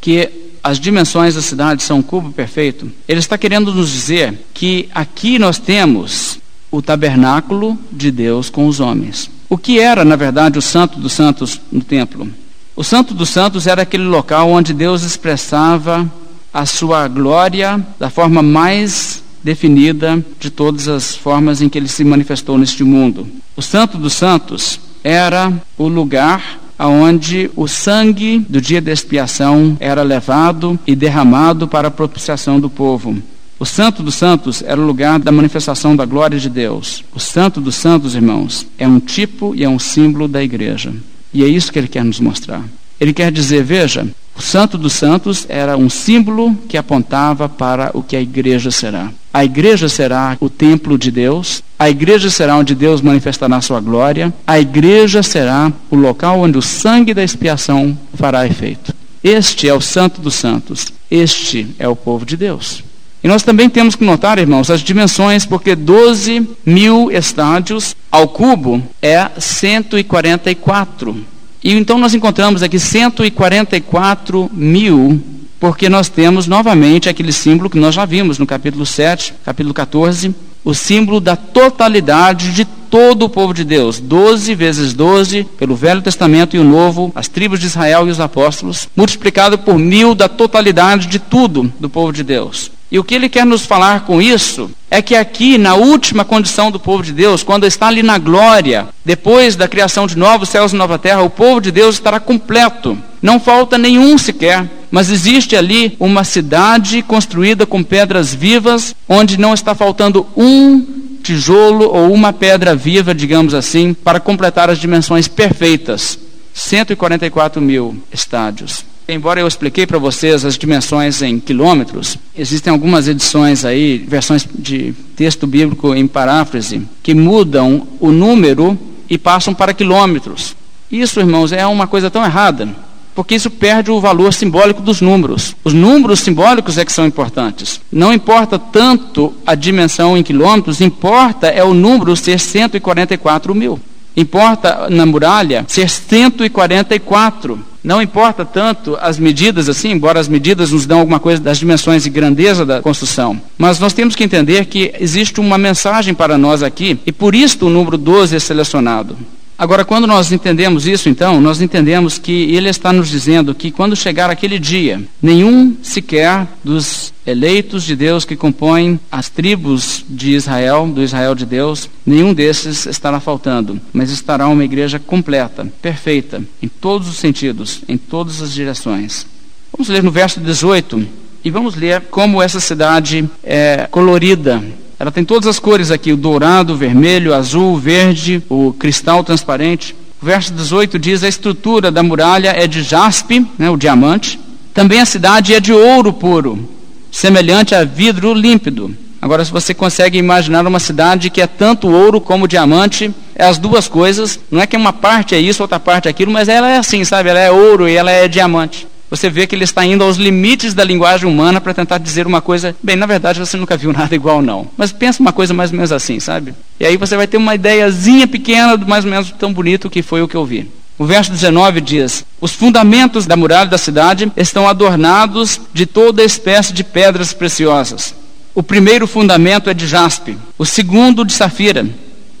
Speaker 1: que as dimensões da cidade são um cubo perfeito, ele está querendo nos dizer que aqui nós temos o tabernáculo de Deus com os homens. O que era, na verdade, o Santo dos Santos no templo? O Santo dos Santos era aquele local onde Deus expressava a sua glória da forma mais definida de todas as formas em que ele se manifestou neste mundo. O Santo dos Santos era o lugar aonde o sangue do dia da expiação era levado e derramado para a propiciação do povo. O Santo dos Santos era o lugar da manifestação da glória de Deus. O Santo dos Santos, irmãos, é um tipo e é um símbolo da igreja. E é isso que ele quer nos mostrar. Ele quer dizer, veja, o Santo dos Santos era um símbolo que apontava para o que a igreja será. A igreja será o templo de Deus, a igreja será onde Deus manifestará sua glória, a igreja será o local onde o sangue da expiação fará efeito. Este é o Santo dos Santos, este é o povo de Deus. E nós também temos que notar, irmãos, as dimensões, porque 12 mil estádios ao cubo é 144. E então nós encontramos aqui 144 mil, porque nós temos novamente aquele símbolo que nós já vimos no capítulo 7, capítulo 14, o símbolo da totalidade de todo o povo de Deus. 12 vezes 12, pelo Velho Testamento e o Novo, as tribos de Israel e os apóstolos, multiplicado por mil da totalidade de tudo do povo de Deus. E o que ele quer nos falar com isso é que aqui, na última condição do povo de Deus, quando está ali na glória, depois da criação de novos céus e nova terra, o povo de Deus estará completo. Não falta nenhum sequer. Mas existe ali uma cidade construída com pedras vivas, onde não está faltando um tijolo ou uma pedra viva, digamos assim, para completar as dimensões perfeitas. 144 mil estádios. Embora eu expliquei para vocês as dimensões em quilômetros, existem algumas edições aí, versões de texto bíblico em paráfrase, que mudam o número e passam para quilômetros. Isso, irmãos, é uma coisa tão errada, porque isso perde o valor simbólico dos números. Os números simbólicos é que são importantes. Não importa tanto a dimensão em quilômetros, importa é o número ser 144 mil. Importa na muralha ser 144. Não importa tanto as medidas assim, embora as medidas nos dão alguma coisa das dimensões e grandeza da construção. Mas nós temos que entender que existe uma mensagem para nós aqui, e por isso o número 12 é selecionado. Agora, quando nós entendemos isso, então, nós entendemos que ele está nos dizendo que quando chegar aquele dia, nenhum sequer dos eleitos de Deus que compõem as tribos de Israel, do Israel de Deus, nenhum desses estará faltando, mas estará uma igreja completa, perfeita, em todos os sentidos, em todas as direções. Vamos ler no verso 18 e vamos ler como essa cidade é colorida ela tem todas as cores aqui: o dourado, o vermelho, o azul, o verde, o cristal transparente. O verso 18 diz: a estrutura da muralha é de jaspe, né, o diamante. Também a cidade é de ouro puro, semelhante a vidro límpido. Agora, se você consegue imaginar uma cidade que é tanto ouro como diamante, é as duas coisas. Não é que uma parte é isso, outra parte é aquilo, mas ela é assim, sabe? Ela é ouro e ela é diamante você vê que ele está indo aos limites da linguagem humana para tentar dizer uma coisa. Bem, na verdade você nunca viu nada igual, não. Mas pensa uma coisa mais ou menos assim, sabe? E aí você vai ter uma ideiazinha pequena, mais ou menos tão bonito que foi o que eu vi. O verso 19 diz: Os fundamentos da muralha da cidade estão adornados de toda espécie de pedras preciosas. O primeiro fundamento é de jaspe, o segundo de safira,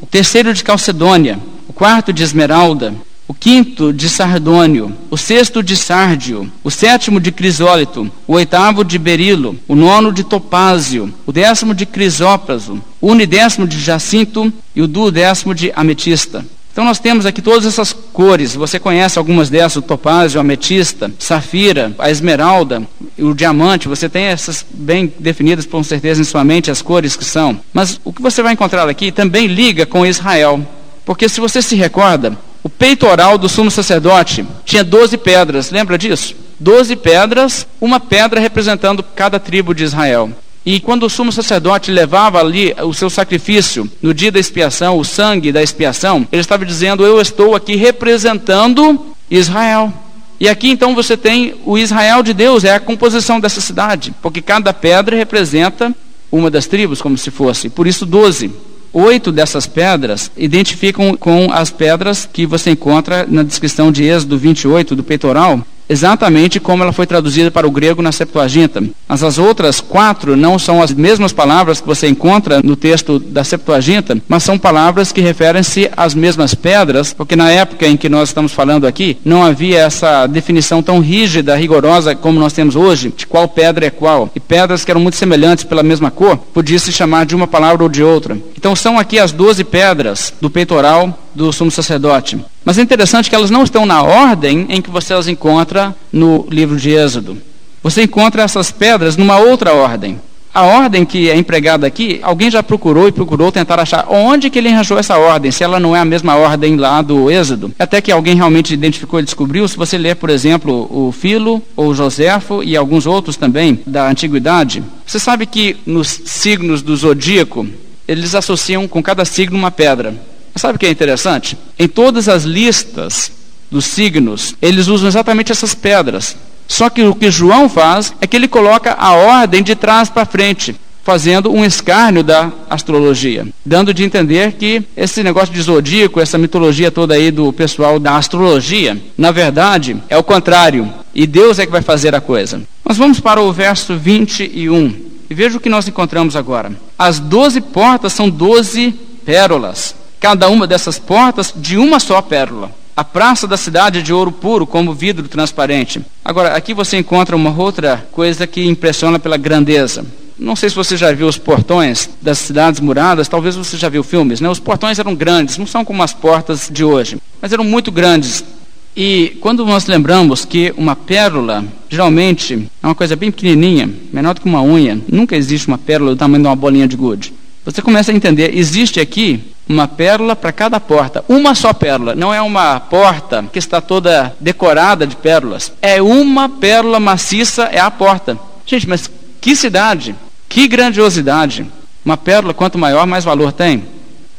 Speaker 1: o terceiro de calcedônia, o quarto de esmeralda, o quinto de sardônio, o sexto de sárdio, o sétimo de crisólito, o oitavo de berilo, o nono de topázio, o décimo de crisópraso, o unidécimo de jacinto e o duodécimo de ametista. Então nós temos aqui todas essas cores. Você conhece algumas dessas, o topázio, a ametista, safira, a esmeralda, o diamante. Você tem essas bem definidas com certeza em sua mente as cores que são. Mas o que você vai encontrar aqui também liga com Israel. Porque se você se recorda, o peitoral do sumo sacerdote tinha 12 pedras, lembra disso? 12 pedras, uma pedra representando cada tribo de Israel. E quando o sumo sacerdote levava ali o seu sacrifício no dia da expiação, o sangue da expiação, ele estava dizendo: Eu estou aqui representando Israel. E aqui então você tem o Israel de Deus, é a composição dessa cidade, porque cada pedra representa uma das tribos, como se fosse. Por isso, 12. Oito dessas pedras identificam com as pedras que você encontra na descrição de Êxodo 28 do peitoral, exatamente como ela foi traduzida para o grego na Septuaginta. Mas as outras quatro não são as mesmas palavras que você encontra no texto da Septuaginta, mas são palavras que referem-se às mesmas pedras, porque na época em que nós estamos falando aqui, não havia essa definição tão rígida, rigorosa como nós temos hoje, de qual pedra é qual. E pedras que eram muito semelhantes pela mesma cor, podia se chamar de uma palavra ou de outra. Então são aqui as doze pedras do peitoral do sumo sacerdote. Mas é interessante que elas não estão na ordem em que você as encontra no livro de Êxodo. Você encontra essas pedras numa outra ordem. A ordem que é empregada aqui, alguém já procurou e procurou tentar achar onde que ele arranjou essa ordem, se ela não é a mesma ordem lá do Êxodo. Até que alguém realmente identificou e descobriu, se você ler, por exemplo, o Filo ou Joséfo e alguns outros também da antiguidade, você sabe que nos signos do zodíaco, eles associam com cada signo uma pedra. Sabe o que é interessante? Em todas as listas dos signos, eles usam exatamente essas pedras. Só que o que João faz é que ele coloca a ordem de trás para frente, fazendo um escárnio da astrologia, dando de entender que esse negócio de zodíaco, essa mitologia toda aí do pessoal da astrologia, na verdade é o contrário, e Deus é que vai fazer a coisa. Nós vamos para o verso 21, e veja o que nós encontramos agora. As doze portas são doze pérolas, cada uma dessas portas de uma só pérola. A praça da cidade é de ouro puro, como vidro transparente. Agora, aqui você encontra uma outra coisa que impressiona pela grandeza. Não sei se você já viu os portões das cidades muradas, talvez você já viu filmes, né? Os portões eram grandes, não são como as portas de hoje, mas eram muito grandes. E quando nós lembramos que uma pérola, geralmente, é uma coisa bem pequenininha, menor do que uma unha, nunca existe uma pérola do tamanho de uma bolinha de gude. Você começa a entender, existe aqui uma pérola para cada porta. Uma só pérola. Não é uma porta que está toda decorada de pérolas. É uma pérola maciça, é a porta. Gente, mas que cidade! Que grandiosidade! Uma pérola, quanto maior, mais valor tem.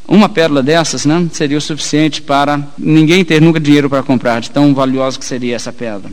Speaker 1: Uma pérola dessas né, seria o suficiente para ninguém ter nunca dinheiro para comprar, de tão valiosa que seria essa pedra.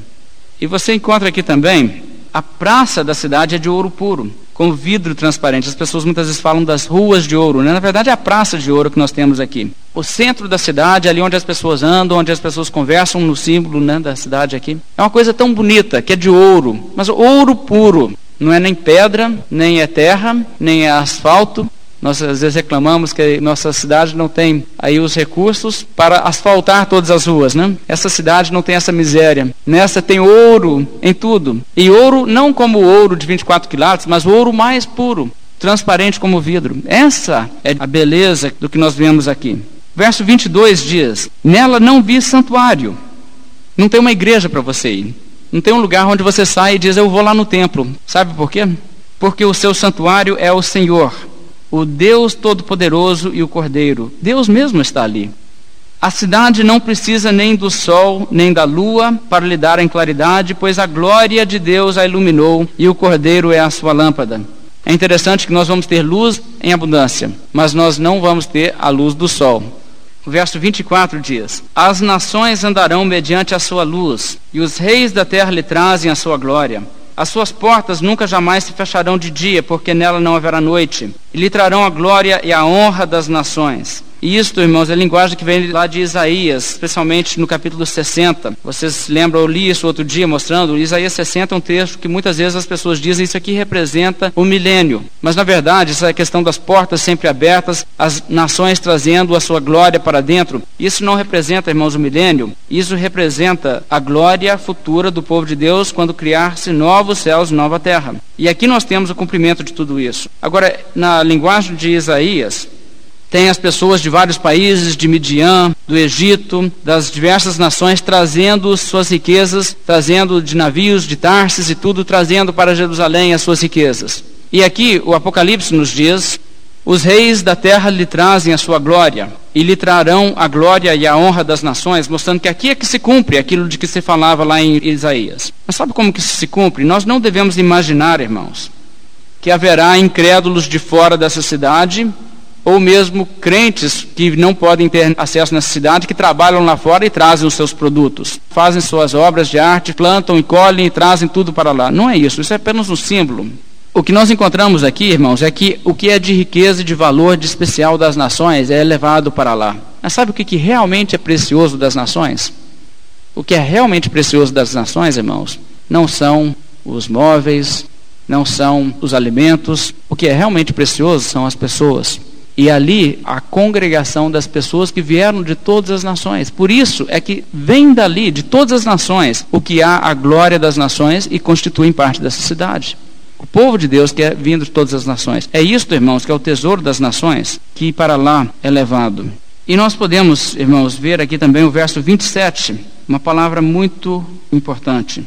Speaker 1: E você encontra aqui também a praça da cidade é de ouro puro com vidro transparente. As pessoas muitas vezes falam das ruas de ouro, né? na verdade é a praça de ouro que nós temos aqui. O centro da cidade, ali onde as pessoas andam, onde as pessoas conversam, no símbolo né, da cidade aqui. É uma coisa tão bonita, que é de ouro, mas ouro puro. Não é nem pedra, nem é terra, nem é asfalto, nós às vezes reclamamos que nossa cidade não tem aí os recursos para asfaltar todas as ruas, né? Essa cidade não tem essa miséria. Nessa tem ouro em tudo. E ouro não como ouro de 24 quilates, mas o ouro mais puro, transparente como vidro. Essa é a beleza do que nós vemos aqui. Verso 22 diz: Nela não vi santuário. Não tem uma igreja para você ir. Não tem um lugar onde você sai e diz: Eu vou lá no templo. Sabe por quê? Porque o seu santuário é o Senhor o Deus Todo-Poderoso e o Cordeiro. Deus mesmo está ali. A cidade não precisa nem do sol, nem da lua para lhe dar em claridade, pois a glória de Deus a iluminou e o Cordeiro é a sua lâmpada. É interessante que nós vamos ter luz em abundância, mas nós não vamos ter a luz do sol. O verso 24 diz: As nações andarão mediante a sua luz, e os reis da terra lhe trazem a sua glória. As suas portas nunca jamais se fecharão de dia, porque nela não haverá noite. E lhe trarão a glória e a honra das nações. Isto, irmãos, é a linguagem que vem lá de Isaías, especialmente no capítulo 60. Vocês lembram, eu li isso outro dia mostrando, Isaías 60 é um texto que muitas vezes as pessoas dizem isso aqui representa o milênio. Mas na verdade, essa é a questão das portas sempre abertas, as nações trazendo a sua glória para dentro. Isso não representa, irmãos, o milênio. Isso representa a glória futura do povo de Deus quando criar-se novos céus e nova terra. E aqui nós temos o cumprimento de tudo isso. Agora, na linguagem de Isaías, tem as pessoas de vários países, de Midian, do Egito, das diversas nações, trazendo suas riquezas, trazendo de navios, de Tarsis e tudo, trazendo para Jerusalém as suas riquezas. E aqui o Apocalipse nos diz: os reis da terra lhe trazem a sua glória, e lhe trarão a glória e a honra das nações, mostrando que aqui é que se cumpre aquilo de que se falava lá em Isaías. Mas sabe como que se cumpre? Nós não devemos imaginar, irmãos, que haverá incrédulos de fora dessa cidade ou mesmo crentes que não podem ter acesso nessa cidade, que trabalham lá fora e trazem os seus produtos, fazem suas obras de arte, plantam e colhem e trazem tudo para lá. Não é isso, isso é apenas um símbolo. O que nós encontramos aqui, irmãos, é que o que é de riqueza e de valor de especial das nações é levado para lá. Mas sabe o que, que realmente é precioso das nações? O que é realmente precioso das nações, irmãos, não são os móveis, não são os alimentos. O que é realmente precioso são as pessoas. E ali a congregação das pessoas que vieram de todas as nações. Por isso é que vem dali, de todas as nações, o que há a glória das nações e constituem parte dessa cidade. O povo de Deus que é vindo de todas as nações. É isto, irmãos, que é o tesouro das nações, que para lá é levado. E nós podemos, irmãos, ver aqui também o verso 27, uma palavra muito importante.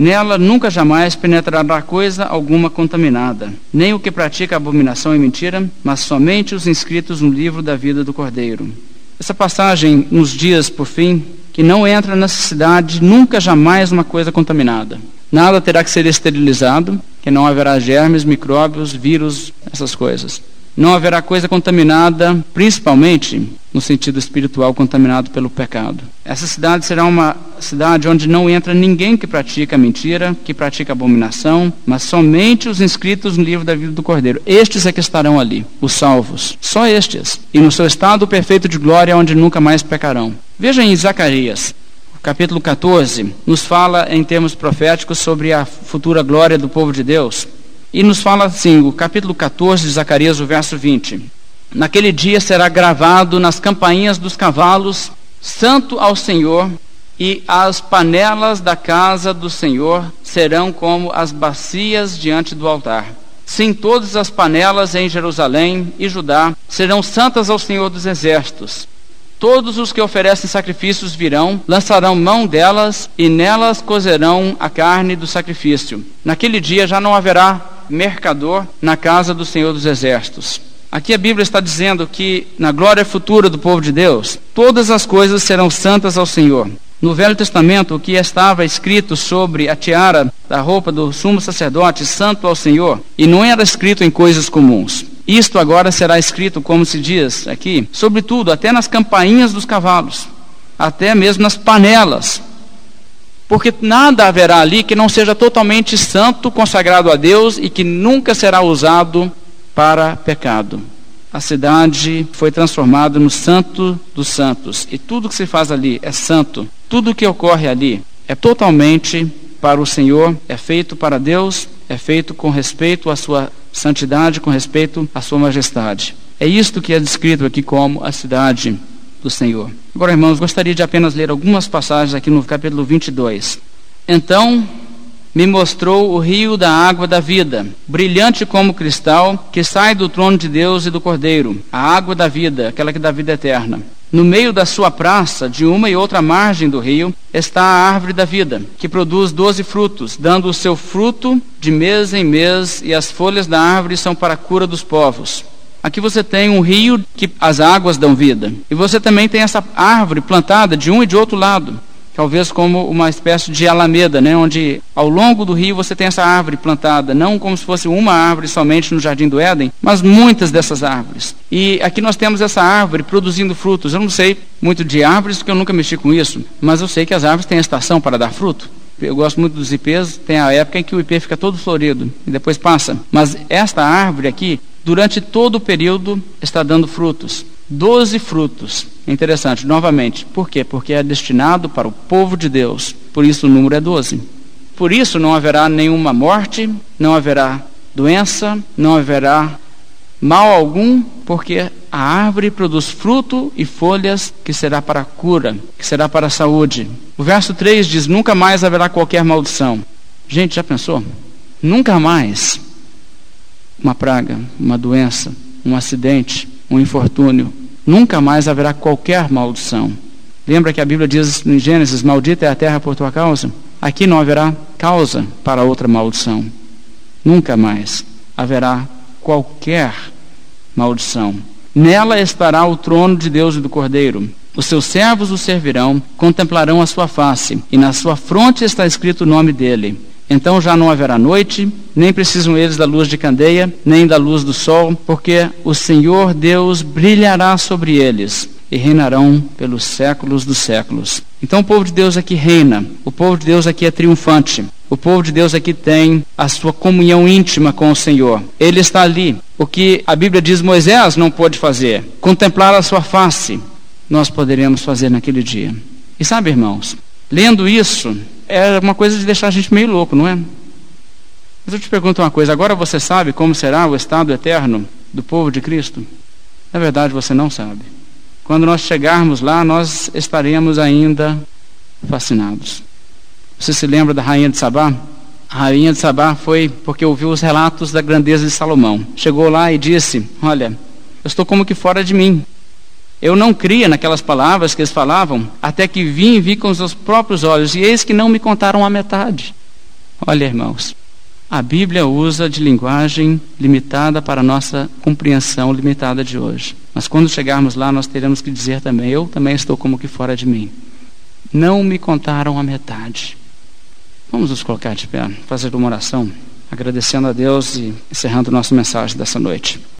Speaker 1: Nela nunca jamais penetrará coisa alguma contaminada, nem o que pratica abominação e mentira, mas somente os inscritos no livro da vida do Cordeiro. Essa passagem nos dias, por fim, que não entra nessa cidade nunca jamais uma coisa contaminada. Nada terá que ser esterilizado, que não haverá germes, micróbios, vírus, essas coisas. Não haverá coisa contaminada, principalmente no sentido espiritual, contaminado pelo pecado. Essa cidade será uma cidade onde não entra ninguém que pratica mentira, que pratica abominação, mas somente os inscritos no livro da vida do Cordeiro. Estes é que estarão ali, os salvos. Só estes. E no seu estado perfeito de glória, onde nunca mais pecarão. Veja em Zacarias, capítulo 14, nos fala em termos proféticos sobre a futura glória do povo de Deus. E nos fala assim, o capítulo 14 de Zacarias, o verso 20. Naquele dia será gravado nas campainhas dos cavalos, Santo ao Senhor, e as panelas da casa do Senhor serão como as bacias diante do altar. Sim, todas as panelas em Jerusalém e Judá serão santas ao Senhor dos exércitos. Todos os que oferecem sacrifícios virão, lançarão mão delas e nelas cozerão a carne do sacrifício. Naquele dia já não haverá mercador na casa do Senhor dos Exércitos. Aqui a Bíblia está dizendo que na glória futura do povo de Deus, todas as coisas serão santas ao Senhor. No Velho Testamento, o que estava escrito sobre a tiara da roupa do sumo sacerdote, santo ao Senhor, e não era escrito em coisas comuns. Isto agora será escrito, como se diz aqui, sobretudo até nas campainhas dos cavalos, até mesmo nas panelas porque nada haverá ali que não seja totalmente santo, consagrado a Deus e que nunca será usado para pecado. A cidade foi transformada no santo dos santos e tudo que se faz ali é santo. Tudo que ocorre ali é totalmente para o Senhor, é feito para Deus, é feito com respeito à sua santidade, com respeito à sua majestade. É isto que é descrito aqui como a cidade do Senhor. Agora, irmãos, gostaria de apenas ler algumas passagens aqui no capítulo 22. Então me mostrou o rio da água da vida, brilhante como cristal, que sai do trono de Deus e do Cordeiro, a água da vida, aquela que dá vida eterna. No meio da sua praça, de uma e outra margem do rio, está a árvore da vida, que produz doze frutos, dando o seu fruto de mês em mês, e as folhas da árvore são para a cura dos povos. Aqui você tem um rio que as águas dão vida. E você também tem essa árvore plantada de um e de outro lado. Talvez como uma espécie de alameda, né? onde ao longo do rio você tem essa árvore plantada, não como se fosse uma árvore somente no jardim do Éden, mas muitas dessas árvores. E aqui nós temos essa árvore produzindo frutos. Eu não sei muito de árvores, porque eu nunca mexi com isso, mas eu sei que as árvores têm estação para dar fruto. Eu gosto muito dos ipês, tem a época em que o ipê fica todo florido e depois passa. Mas esta árvore aqui, durante todo o período está dando frutos. Doze frutos. Interessante, novamente. Por quê? Porque é destinado para o povo de Deus. Por isso o número é doze. Por isso não haverá nenhuma morte, não haverá doença, não haverá mal algum, porque a árvore produz fruto e folhas que será para a cura, que será para a saúde. O verso 3 diz: Nunca mais haverá qualquer maldição. Gente, já pensou? Nunca mais uma praga, uma doença, um acidente, um infortúnio. Nunca mais haverá qualquer maldição. Lembra que a Bíblia diz em Gênesis: Maldita é a terra por tua causa? Aqui não haverá causa para outra maldição. Nunca mais haverá qualquer maldição. Nela estará o trono de Deus e do Cordeiro. Os seus servos o servirão, contemplarão a sua face, e na sua fronte está escrito o nome dele então já não haverá noite, nem precisam eles da luz de candeia, nem da luz do sol, porque o Senhor Deus brilhará sobre eles e reinarão pelos séculos dos séculos. Então o povo de Deus aqui reina, o povo de Deus aqui é triunfante. O povo de Deus aqui tem a sua comunhão íntima com o Senhor. Ele está ali. O que a Bíblia diz Moisés não pôde fazer, contemplar a sua face, nós poderemos fazer naquele dia. E sabe, irmãos, lendo isso, é uma coisa de deixar a gente meio louco, não é? Mas eu te pergunto uma coisa: agora você sabe como será o estado eterno do povo de Cristo? Na verdade, você não sabe. Quando nós chegarmos lá, nós estaremos ainda fascinados. Você se lembra da rainha de Sabá? A rainha de Sabá foi porque ouviu os relatos da grandeza de Salomão. Chegou lá e disse: Olha, eu estou como que fora de mim. Eu não cria naquelas palavras que eles falavam, até que vim e vi com os meus próprios olhos, e eis que não me contaram a metade. Olha, irmãos, a Bíblia usa de linguagem limitada para a nossa compreensão limitada de hoje. Mas quando chegarmos lá, nós teremos que dizer também: eu também estou como que fora de mim. Não me contaram a metade. Vamos nos colocar de pé, fazer uma oração, agradecendo a Deus e encerrando nossa mensagem dessa noite.